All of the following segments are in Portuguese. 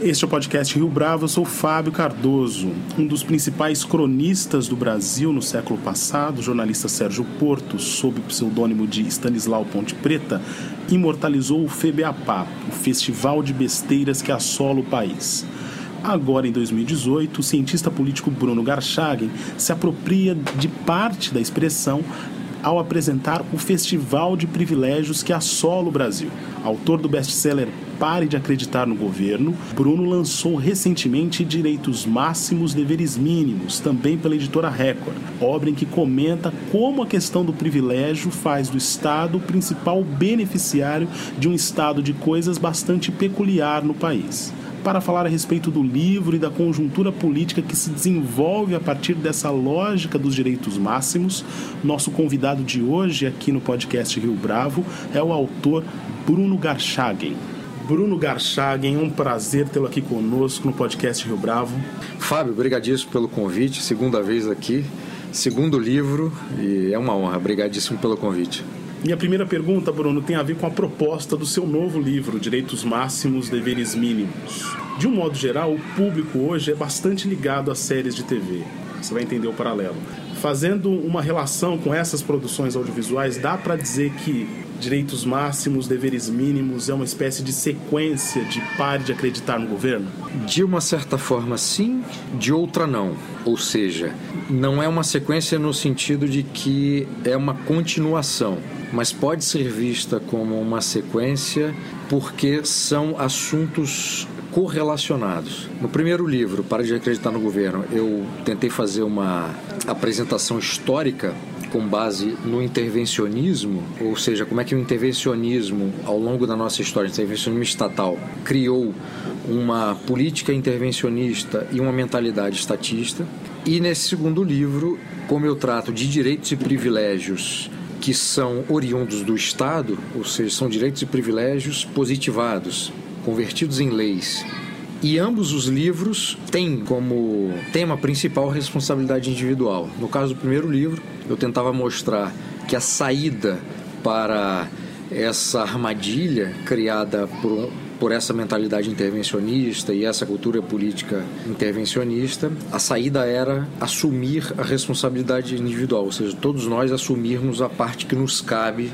Este é o podcast Rio Bravo, eu sou Fábio Cardoso, um dos principais cronistas do Brasil no século passado. O jornalista Sérgio Porto, sob o pseudônimo de Stanislau Ponte Preta, imortalizou o FEBEAPA, o festival de besteiras que assola o país. Agora, em 2018, o cientista político Bruno Garchagen se apropria de parte da expressão ao apresentar o Festival de Privilégios que assola o Brasil. Autor do best-seller Pare de Acreditar no Governo, Bruno lançou recentemente Direitos Máximos, Deveres Mínimos, também pela editora Record, obra em que comenta como a questão do privilégio faz do Estado o principal beneficiário de um estado de coisas bastante peculiar no país para falar a respeito do livro e da conjuntura política que se desenvolve a partir dessa lógica dos direitos máximos. Nosso convidado de hoje aqui no podcast Rio Bravo é o autor Bruno Garchagen. Bruno Garchagen, é um prazer tê-lo aqui conosco no podcast Rio Bravo. Fábio, obrigadíssimo pelo convite, segunda vez aqui, segundo livro e é uma honra, obrigadíssimo pelo convite. Minha primeira pergunta, Bruno, tem a ver com a proposta do seu novo livro, Direitos Máximos, Deveres Mínimos. De um modo geral, o público hoje é bastante ligado às séries de TV. Você vai entender o paralelo. Fazendo uma relação com essas produções audiovisuais, dá para dizer que direitos máximos, deveres mínimos é uma espécie de sequência de pare de acreditar no governo? De uma certa forma, sim, de outra, não. Ou seja, não é uma sequência no sentido de que é uma continuação, mas pode ser vista como uma sequência porque são assuntos correlacionados. No primeiro livro, Para de Acreditar no Governo, eu tentei fazer uma apresentação histórica com base no intervencionismo, ou seja, como é que o intervencionismo, ao longo da nossa história, o intervencionismo estatal, criou uma política intervencionista e uma mentalidade estatista. E nesse segundo livro, como eu trato de direitos e privilégios que são oriundos do Estado, ou seja, são direitos e privilégios positivados, convertidos em leis. E ambos os livros têm como tema principal responsabilidade individual. No caso do primeiro livro, eu tentava mostrar que a saída para essa armadilha criada por, por essa mentalidade intervencionista e essa cultura política intervencionista, a saída era assumir a responsabilidade individual, ou seja, todos nós assumirmos a parte que nos cabe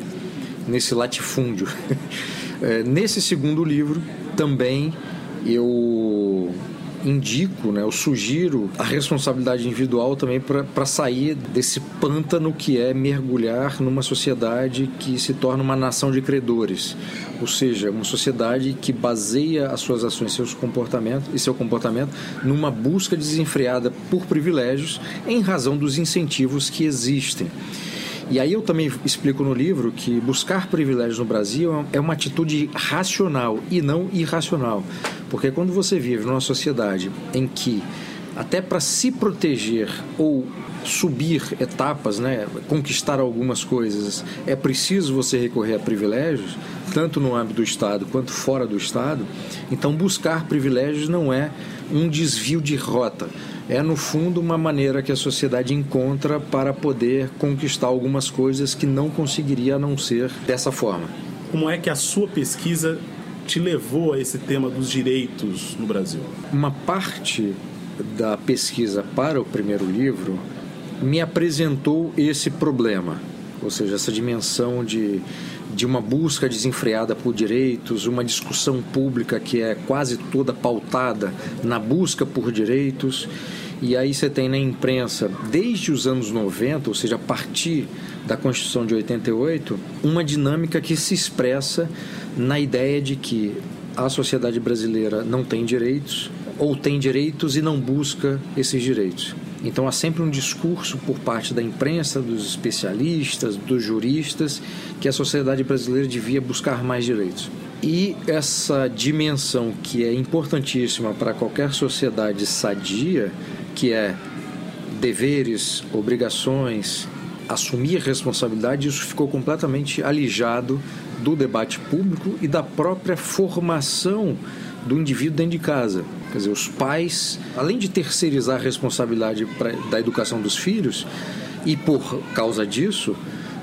nesse latifúndio. É, nesse segundo livro, também eu indico, né, eu sugiro a responsabilidade individual também para sair desse pântano que é mergulhar numa sociedade que se torna uma nação de credores, ou seja, uma sociedade que baseia as suas ações, seus comportamentos e seu comportamento numa busca desenfreada por privilégios em razão dos incentivos que existem. E aí eu também explico no livro que buscar privilégios no Brasil é uma atitude racional e não irracional. Porque quando você vive numa sociedade em que até para se proteger ou subir etapas, né, conquistar algumas coisas, é preciso você recorrer a privilégios, tanto no âmbito do Estado quanto fora do Estado. Então, buscar privilégios não é um desvio de rota, é no fundo uma maneira que a sociedade encontra para poder conquistar algumas coisas que não conseguiria a não ser dessa forma. Como é que a sua pesquisa te levou a esse tema dos direitos no Brasil? Uma parte da pesquisa para o primeiro livro me apresentou esse problema, ou seja, essa dimensão de, de uma busca desenfreada por direitos, uma discussão pública que é quase toda pautada na busca por direitos e aí você tem na imprensa, desde os anos 90, ou seja, a partir da Constituição de 88, uma dinâmica que se expressa na ideia de que a sociedade brasileira não tem direitos, ou tem direitos e não busca esses direitos. Então há sempre um discurso por parte da imprensa, dos especialistas, dos juristas, que a sociedade brasileira devia buscar mais direitos. E essa dimensão que é importantíssima para qualquer sociedade sadia, que é deveres, obrigações, assumir responsabilidade, isso ficou completamente alijado do debate público e da própria formação do indivíduo dentro de casa. Quer dizer, os pais, além de terceirizar a responsabilidade pra, da educação dos filhos, e por causa disso,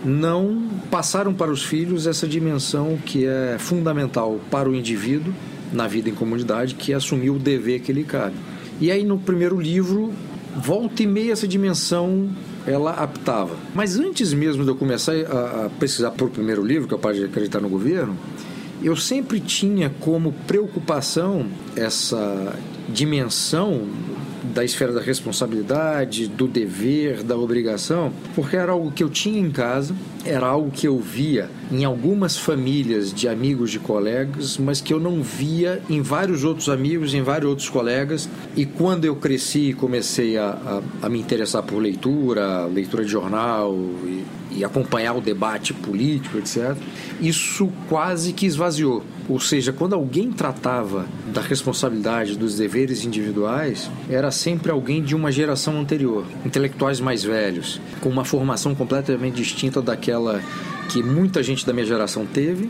não passaram para os filhos essa dimensão que é fundamental para o indivíduo na vida em comunidade, que é assumir o dever que lhe cabe. E aí no primeiro livro, volta e meia essa dimensão ela aptava. Mas antes mesmo de eu começar a, pesquisar para o primeiro livro, que é o Pode Acreditar no Governo, eu sempre tinha como preocupação essa dimensão da esfera da responsabilidade, do dever, da obrigação, porque era algo que eu tinha em casa, era algo que eu via em algumas famílias de amigos de colegas, mas que eu não via em vários outros amigos, em vários outros colegas. E quando eu cresci e comecei a, a, a, me interessar por leitura, leitura de jornal e, e acompanhar o debate político, etc., isso quase que esvaziou. Ou seja, quando alguém tratava da responsabilidade dos deveres individuais, era sempre alguém de uma geração anterior, intelectuais mais velhos, com uma formação completamente distinta daquela que muita gente da minha geração teve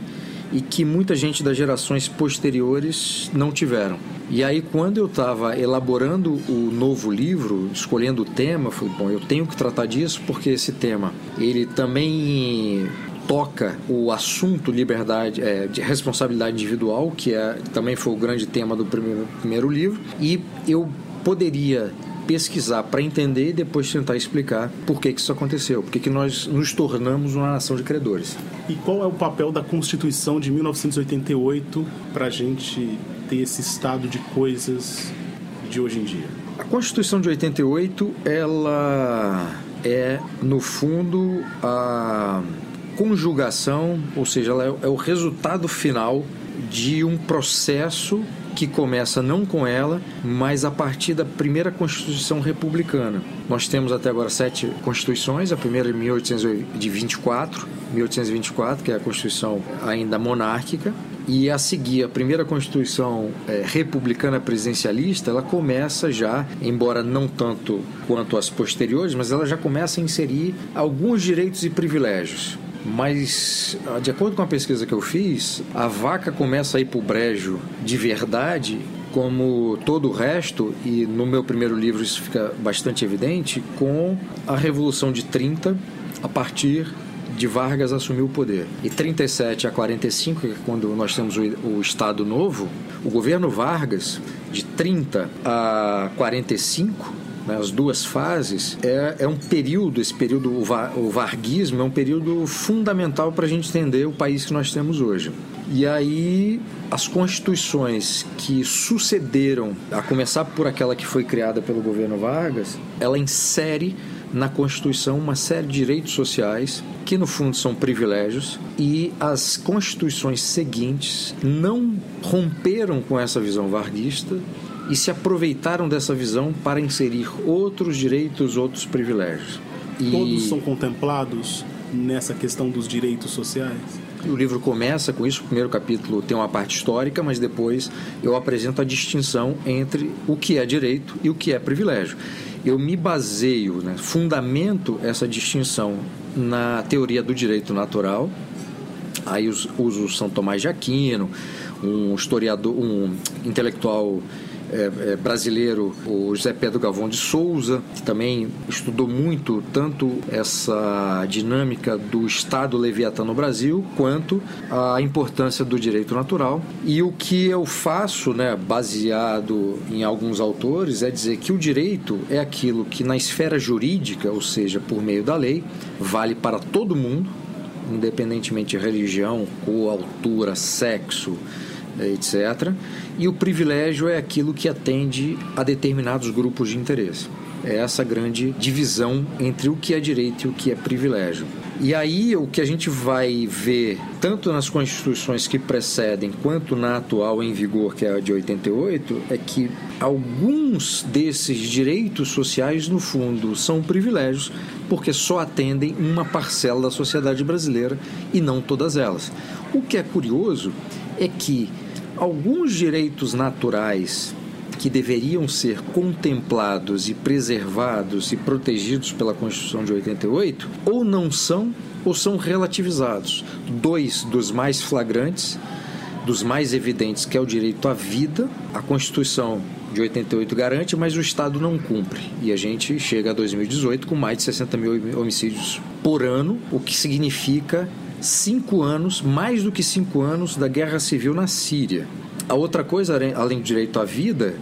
e que muita gente das gerações posteriores não tiveram. E aí, quando eu estava elaborando o novo livro, escolhendo o tema, falei, bom, eu tenho que tratar disso porque esse tema, ele também toca o assunto liberdade, é, de responsabilidade individual, que é, também foi o grande tema do primeiro, primeiro livro, e eu poderia pesquisar para entender e depois tentar explicar por que, que isso aconteceu, por que, que nós nos tornamos uma nação de credores. E qual é o papel da Constituição de 1988 para a gente ter esse estado de coisas de hoje em dia? A Constituição de 88, ela é, no fundo, a conjugação, ou seja, ela é, é o resultado final de um processo que começa não com ela, mas a partir da primeira Constituição republicana. Nós temos até agora sete constituições, a primeira é de 1824, 1824, que é a Constituição ainda monárquica, e a seguir, a primeira Constituição é, republicana presidencialista, ela começa já, embora não tanto quanto as posteriores, mas ela já começa a inserir alguns direitos e privilégios. Mas, de acordo com a pesquisa que eu fiz, a vaca começa a ir para o brejo de verdade como todo o resto, e no meu primeiro livro isso fica bastante evidente, com a Revolução de 30, a partir de Vargas assumir o poder. E 37 a 45, que é quando nós temos o, o Estado Novo, o governo Vargas, de 30 a 45, né, as duas fases, é, é um período, esse período, o, va, o varguismo é um período fundamental para a gente entender o país que nós temos hoje. E aí, as constituições que sucederam, a começar por aquela que foi criada pelo governo Vargas, ela insere na Constituição uma série de direitos sociais que no fundo são privilégios e as constituições seguintes não romperam com essa visão varguista e se aproveitaram dessa visão para inserir outros direitos, outros privilégios. E... Todos são contemplados nessa questão dos direitos sociais? O livro começa com isso. O primeiro capítulo tem uma parte histórica, mas depois eu apresento a distinção entre o que é direito e o que é privilégio. Eu me baseio, né, fundamento essa distinção na teoria do direito natural. Aí uso São Tomás de Aquino, um historiador, um intelectual é, é, brasileiro, o José Pedro Galvão de Souza, que também estudou muito tanto essa dinâmica do Estado Leviatã no Brasil, quanto a importância do direito natural. E o que eu faço, né, baseado em alguns autores, é dizer que o direito é aquilo que na esfera jurídica, ou seja, por meio da lei, vale para todo mundo, independentemente de religião, cor, altura, sexo, etc. E o privilégio é aquilo que atende a determinados grupos de interesse. É essa grande divisão entre o que é direito e o que é privilégio. E aí o que a gente vai ver, tanto nas constituições que precedem quanto na atual em vigor, que é a de 88, é que alguns desses direitos sociais, no fundo, são privilégios, porque só atendem uma parcela da sociedade brasileira e não todas elas. O que é curioso é que alguns direitos naturais que deveriam ser contemplados e preservados e protegidos pela Constituição de 88 ou não são ou são relativizados. Dois dos mais flagrantes, dos mais evidentes, que é o direito à vida, a Constituição de 88 garante, mas o Estado não cumpre. E a gente chega a 2018 com mais de 60 mil homicídios por ano, o que significa cinco anos, mais do que cinco anos, da guerra civil na Síria. A outra coisa, além do direito à vida,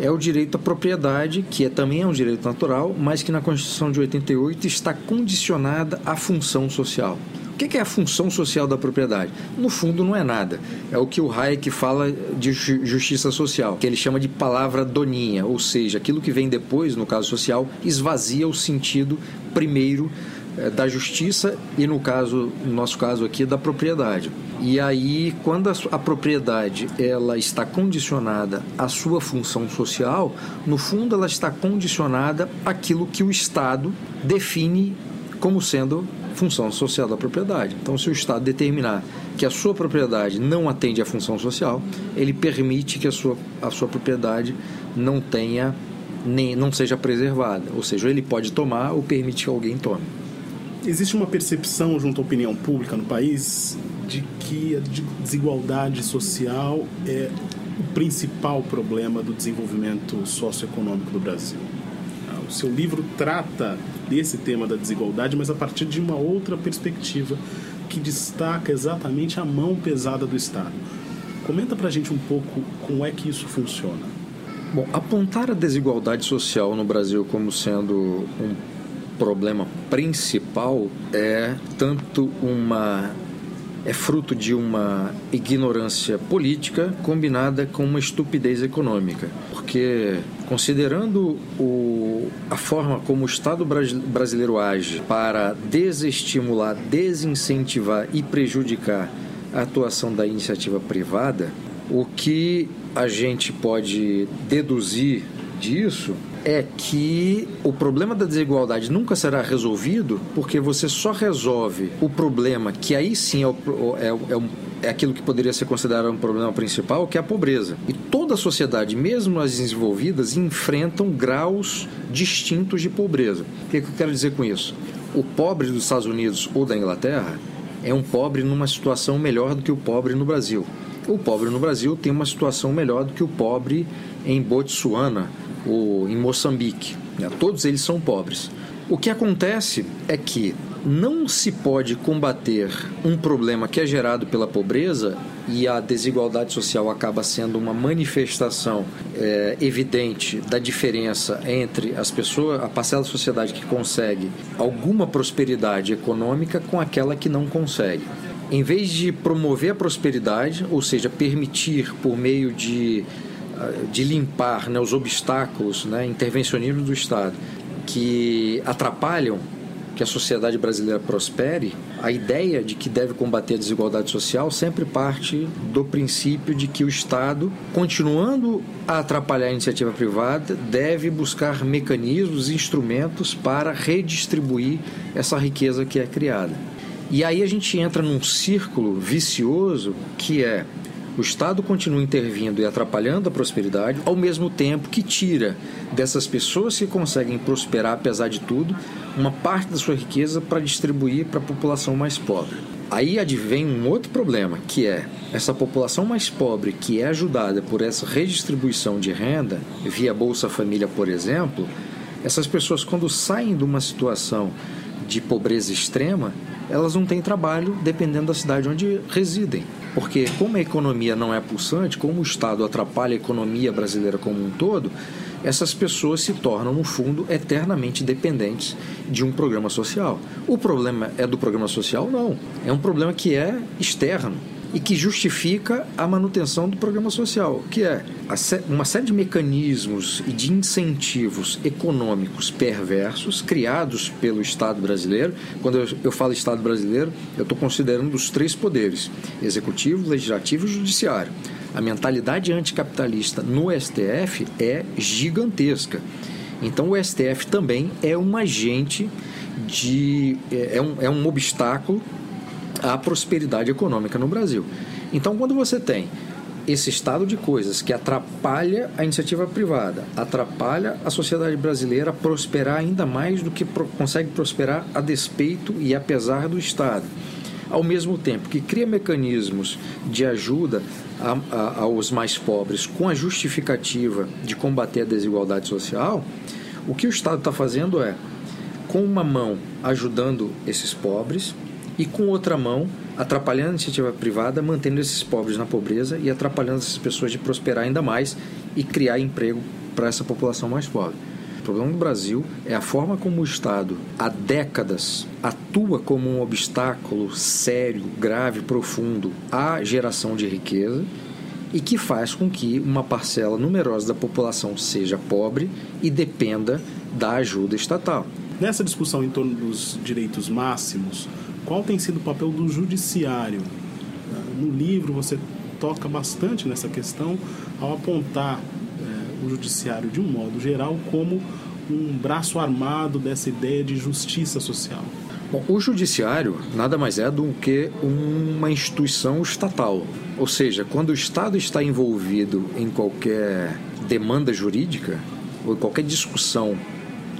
é o direito à propriedade, que é, também é um direito natural, mas que na Constituição de 88 está condicionada à função social. O que é a função social da propriedade? No fundo, não é nada. É o que o Hayek fala de justiça social, que ele chama de palavra doninha, ou seja, aquilo que vem depois, no caso social, esvazia o sentido primeiro da justiça e no caso, no nosso caso aqui, da propriedade. E aí, quando a, a, propriedade ela está condicionada à sua função social, no fundo ela está condicionada àquilo que o Estado define como sendo função social da propriedade. Então, se o Estado determinar que a sua propriedade não atende à função social, ele permite que a sua, a sua propriedade não tenha nem não seja preservada, ou seja, ele pode tomar ou permite que alguém tome. Existe uma percepção junto à opinião pública no país de que a desigualdade social é o principal problema do desenvolvimento socioeconômico do Brasil. Ah, o seu livro trata desse tema da desigualdade, mas a partir de uma outra perspectiva que destaca exatamente a mão pesada do Estado. Comenta pra gente um pouco como é que isso funciona. Bom, apontar a desigualdade social no Brasil como sendo um problema principal é tanto uma é fruto de uma ignorância política combinada com uma estupidez econômica. Porque, considerando o, a forma como o Estado brasileiro age para desestimular, desincentivar e prejudicar a atuação da iniciativa privada, o que a gente pode deduzir disso é que o problema da desigualdade nunca será resolvido porque você só resolve o problema que aí sim é, o, é, é, é aquilo que poderia ser considerado um problema principal, que é a pobreza. E toda a sociedade, mesmo as desenvolvidas, enfrentam graus distintos de pobreza. O que, é que eu quero dizer com isso? O pobre dos Estados Unidos ou da Inglaterra é um pobre numa situação melhor do que o pobre no Brasil. O pobre no Brasil tem uma situação melhor do que o pobre em Botsuana ou em Moçambique. Né? Todos eles são pobres. O que acontece é que não se pode combater um problema que é gerado pela pobreza e a desigualdade social acaba sendo uma manifestação é, evidente da diferença entre as pessoas, a parcela da sociedade que consegue alguma prosperidade econômica com aquela que não consegue. Em vez de promover a prosperidade, ou seja, permitir por meio de de limpar né, os obstáculos, né, intervencionismo do Estado, que atrapalham que a sociedade brasileira prospere, a ideia de que deve combater a desigualdade social sempre parte do princípio de que o Estado, continuando a atrapalhar a iniciativa privada, deve buscar mecanismos, instrumentos para redistribuir essa riqueza que é criada. E aí a gente entra num círculo vicioso que é o Estado continua intervindo e atrapalhando a prosperidade, ao mesmo tempo que tira dessas pessoas que conseguem prosperar apesar de tudo, uma parte da sua riqueza para distribuir para a população mais pobre. Aí advém um outro problema, que é essa população mais pobre que é ajudada por essa redistribuição de renda, via Bolsa Família, por exemplo, essas pessoas, quando saem de uma situação de pobreza extrema, elas não têm trabalho dependendo da cidade onde residem. Porque, como a economia não é pulsante, como o Estado atrapalha a economia brasileira como um todo, essas pessoas se tornam, no fundo, eternamente dependentes de um programa social. O problema é do programa social? Não. É um problema que é externo e que justifica a manutenção do programa social, que é uma série de mecanismos e de incentivos econômicos perversos criados pelo Estado brasileiro. Quando eu falo Estado brasileiro, eu estou considerando os três poderes: executivo, legislativo e judiciário. A mentalidade anticapitalista no STF é gigantesca. Então o STF também é um agente de. é um, é um obstáculo à prosperidade econômica no Brasil. Então, quando você tem esse estado de coisas que atrapalha a iniciativa privada, atrapalha a sociedade brasileira a prosperar ainda mais do que consegue prosperar a despeito e apesar do Estado. Ao mesmo tempo que cria mecanismos de ajuda a, a, aos mais pobres com a justificativa de combater a desigualdade social, o que o Estado está fazendo é, com uma mão ajudando esses pobres e com outra mão atrapalhando a iniciativa privada, mantendo esses pobres na pobreza e atrapalhando essas pessoas de prosperar ainda mais e criar emprego para essa população mais pobre. O problema do Brasil é a forma como o Estado, há décadas, atua como um obstáculo sério, grave, profundo à geração de riqueza e que faz com que uma parcela numerosa da população seja pobre e dependa da ajuda estatal. Nessa discussão em torno dos direitos máximos, qual tem sido o papel do judiciário? No livro você toca bastante nessa questão ao apontar é, o judiciário de um modo geral como um braço armado dessa ideia de justiça social. Bom, o judiciário nada mais é do que uma instituição estatal. Ou seja, quando o Estado está envolvido em qualquer demanda jurídica ou em qualquer discussão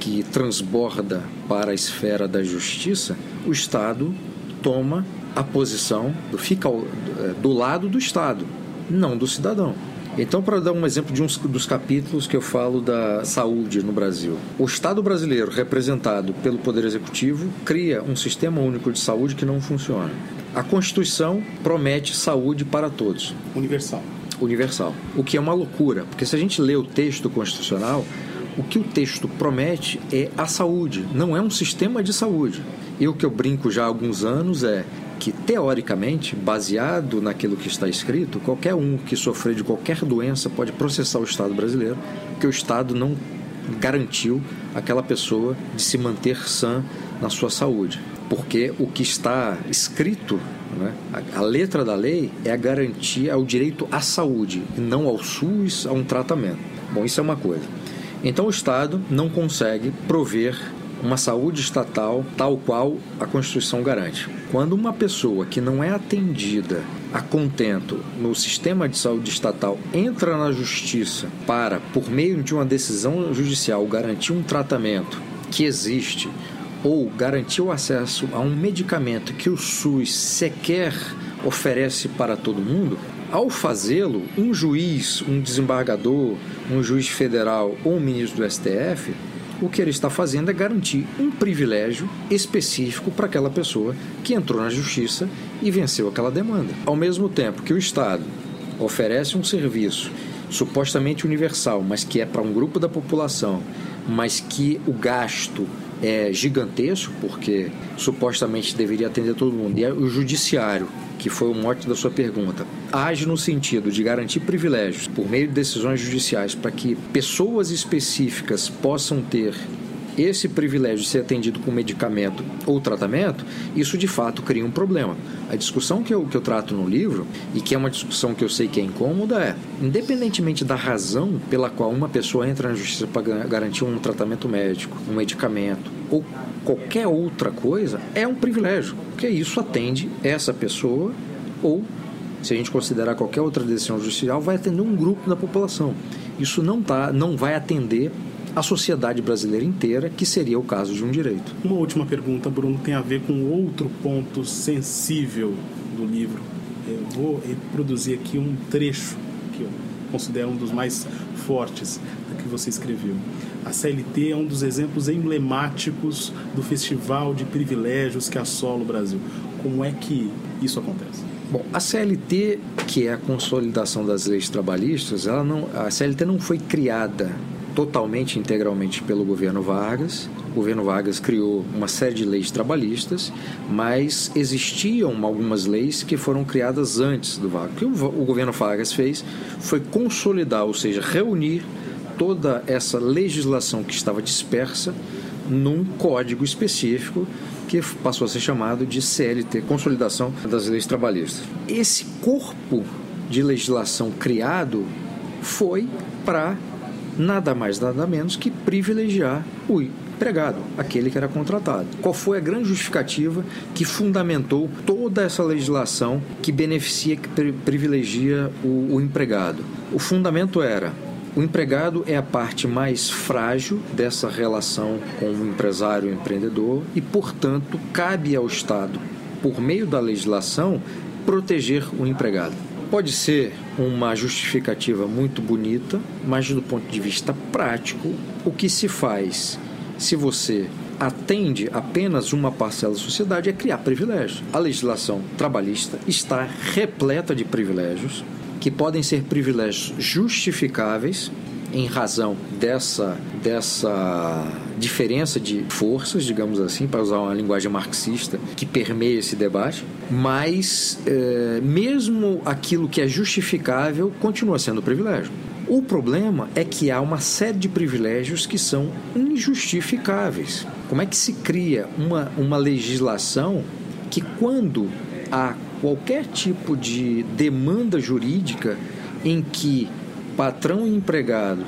que transborda para a esfera da justiça, o Estado toma a posição, fica é, do lado do Estado, não do cidadão. Então, para dar um exemplo de um dos capítulos que eu falo da saúde no Brasil, o Estado brasileiro, representado pelo Poder Executivo, cria um sistema único de saúde que não funciona. A Constituição promete saúde para todos. Universal. Universal. O que é uma loucura, porque se a gente lê o texto constitucional, o que o texto promete é a saúde, não é um sistema de saúde. E o que eu brinco já há alguns anos é que, teoricamente, baseado naquilo que está escrito, qualquer um que sofrer de qualquer doença pode processar o Estado brasileiro, porque o Estado não garantiu aquela pessoa de se manter sã na sua saúde. Porque o que está escrito, né, a, letra da lei, é a garantia ao direito à saúde, não ao SUS, a um tratamento. Bom, isso é uma coisa. Então o Estado não consegue prover uma saúde estatal tal qual a Constituição garante. Quando uma pessoa que não é atendida a contento no sistema de saúde estatal entra na justiça para, por meio de uma decisão judicial, garantir um tratamento que existe ou garantir o acesso a um medicamento que o SUS sequer oferece para todo mundo, ao fazê-lo, um juiz, um desembargador, um juiz federal ou um ministro do STF, o que ele está fazendo é garantir um privilégio específico para aquela pessoa que entrou na justiça e venceu aquela demanda. Ao mesmo tempo que o Estado oferece um serviço supostamente universal, mas que é para um grupo da população, mas que o gasto é gigantesco, porque supostamente deveria atender todo mundo, e é o judiciário que foi o mote da sua pergunta, age no sentido de garantir privilégios por meio de decisões judiciais para que pessoas específicas possam ter esse privilégio de ser atendido com medicamento ou tratamento, isso de fato cria um problema. A discussão que eu, que eu trato no livro, e que é uma discussão que eu sei que é incômoda, é: independentemente da razão pela qual uma pessoa entra na justiça para garantir um tratamento médico, um medicamento ou qualquer outra coisa, é um privilégio, porque isso atende essa pessoa ou se a gente considerar qualquer outra decisão judicial, vai atender um grupo da população. Isso não, tá, não vai atender a sociedade brasileira inteira, que seria o caso de um direito. Uma última pergunta, Bruno, tem a ver com outro ponto sensível do livro. Eu vou reproduzir aqui um trecho que eu considero um dos mais fortes que você escreveu. A CLT é um dos exemplos emblemáticos do festival de privilégios que assola o Brasil. Como é que isso acontece? Bom, a CLT, que é a consolidação das leis trabalhistas, ela não, a CLT não foi criada totalmente, integralmente pelo governo Vargas. O governo Vargas criou uma série de leis trabalhistas, mas existiam algumas leis que foram criadas antes do Vargas. O que o governo Vargas fez foi consolidar, ou seja, reunir toda essa legislação que estava dispersa num código específico que passou a ser chamado de CLT, Consolidação das Leis Trabalhistas. Esse corpo de legislação criado foi para nada mais, nada menos que privilegiar o empregado, aquele que era contratado. Qual foi a grande justificativa que fundamentou toda essa legislação que beneficia, que privilegia o, o empregado? O fundamento era o empregado é a parte mais frágil dessa relação com o empresário e o empreendedor e, portanto, cabe ao Estado, por meio da legislação, proteger o empregado. Pode ser uma justificativa muito bonita, mas do ponto de vista prático, o que se faz se você atende apenas uma parcela da sociedade é criar privilégios. A legislação trabalhista está repleta de privilégios que podem ser privilégios justificáveis em razão dessa, dessa diferença de forças, digamos assim, para usar uma linguagem marxista que permeia esse debate, mas é, mesmo aquilo que é justificável continua sendo privilégio. O problema é que há uma série de privilégios que são injustificáveis. Como é que se cria uma, uma legislação que, quando há qualquer tipo de demanda jurídica em que patrão e empregado,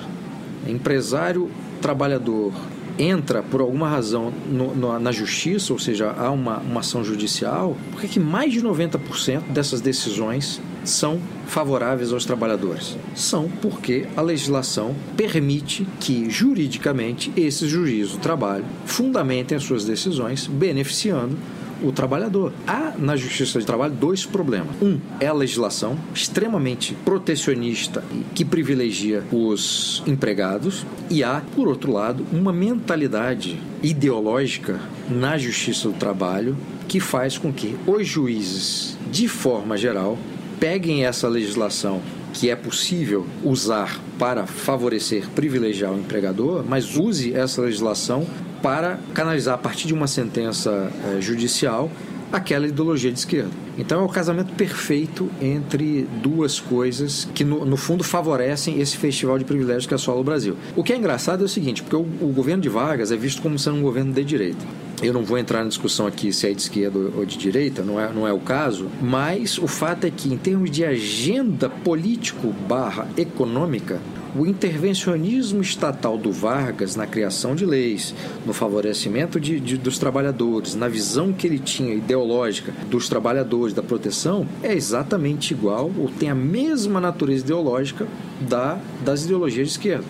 empresário, trabalhador, entra por alguma razão no, no, na justiça, ou seja, há uma, uma ação judicial, por que, mais de 90% dessas decisões são favoráveis aos trabalhadores? São porque a legislação permite que, juridicamente, esses juízes do trabalho fundamentem as suas decisões beneficiando o trabalhador. Há na Justiça de Trabalho dois problemas. Um é a legislação extremamente protecionista que privilegia os empregados e há, por outro lado, uma mentalidade ideológica na Justiça do Trabalho que faz com que os juízes, de forma geral, peguem essa legislação que é possível usar para favorecer, privilegiar o empregador, mas use essa legislação para canalizar a partir de uma sentença é, judicial aquela ideologia de esquerda. Então é o casamento perfeito entre duas coisas que, no, no, fundo, favorecem esse festival de privilégios que assola o Brasil. O que é engraçado é o seguinte, porque o, o governo de Vargas é visto como sendo um governo de direita. Eu não vou entrar na discussão aqui se é de esquerda ou de direita, não é, não é o caso, mas o fato é que, em termos de agenda político barra econômica, o intervencionismo estatal do Vargas na criação de leis, no favorecimento de, de, dos trabalhadores, na visão que ele tinha ideológica dos trabalhadores, da proteção, é exatamente igual ou tem a mesma natureza ideológica da, das ideologias de esquerda,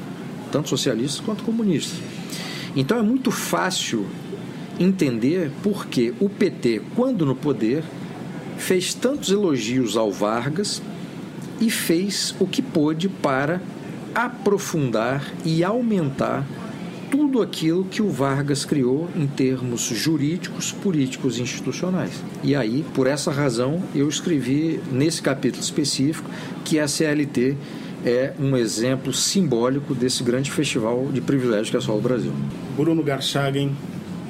tanto socialistas quanto comunistas. Então é muito fácil entender por que o PT, quando no poder, fez tantos elogios ao Vargas e fez o que pôde para aprofundar e aumentar tudo aquilo que o Vargas criou em termos jurídicos, políticos e institucionais. E aí, por essa razão, eu escrevi nesse capítulo específico que a CLT é um exemplo simbólico desse grande festival de privilégios que é só o Brasil. Bruno Garchagen,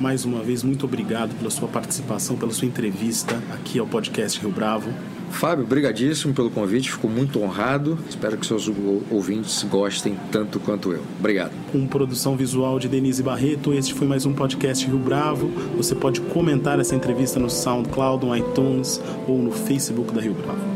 mais uma vez, muito obrigado pela sua participação, pela sua entrevista aqui ao podcast Rio Bravo. Fábio, brigadíssimo pelo convite, fico muito honrado. Espero que seus ouvintes gostem tanto quanto eu. Obrigado. Com produção visual de Denise Barreto, este foi mais um podcast Rio Bravo. Você pode comentar essa entrevista no SoundCloud, no iTunes ou no Facebook da Rio Bravo.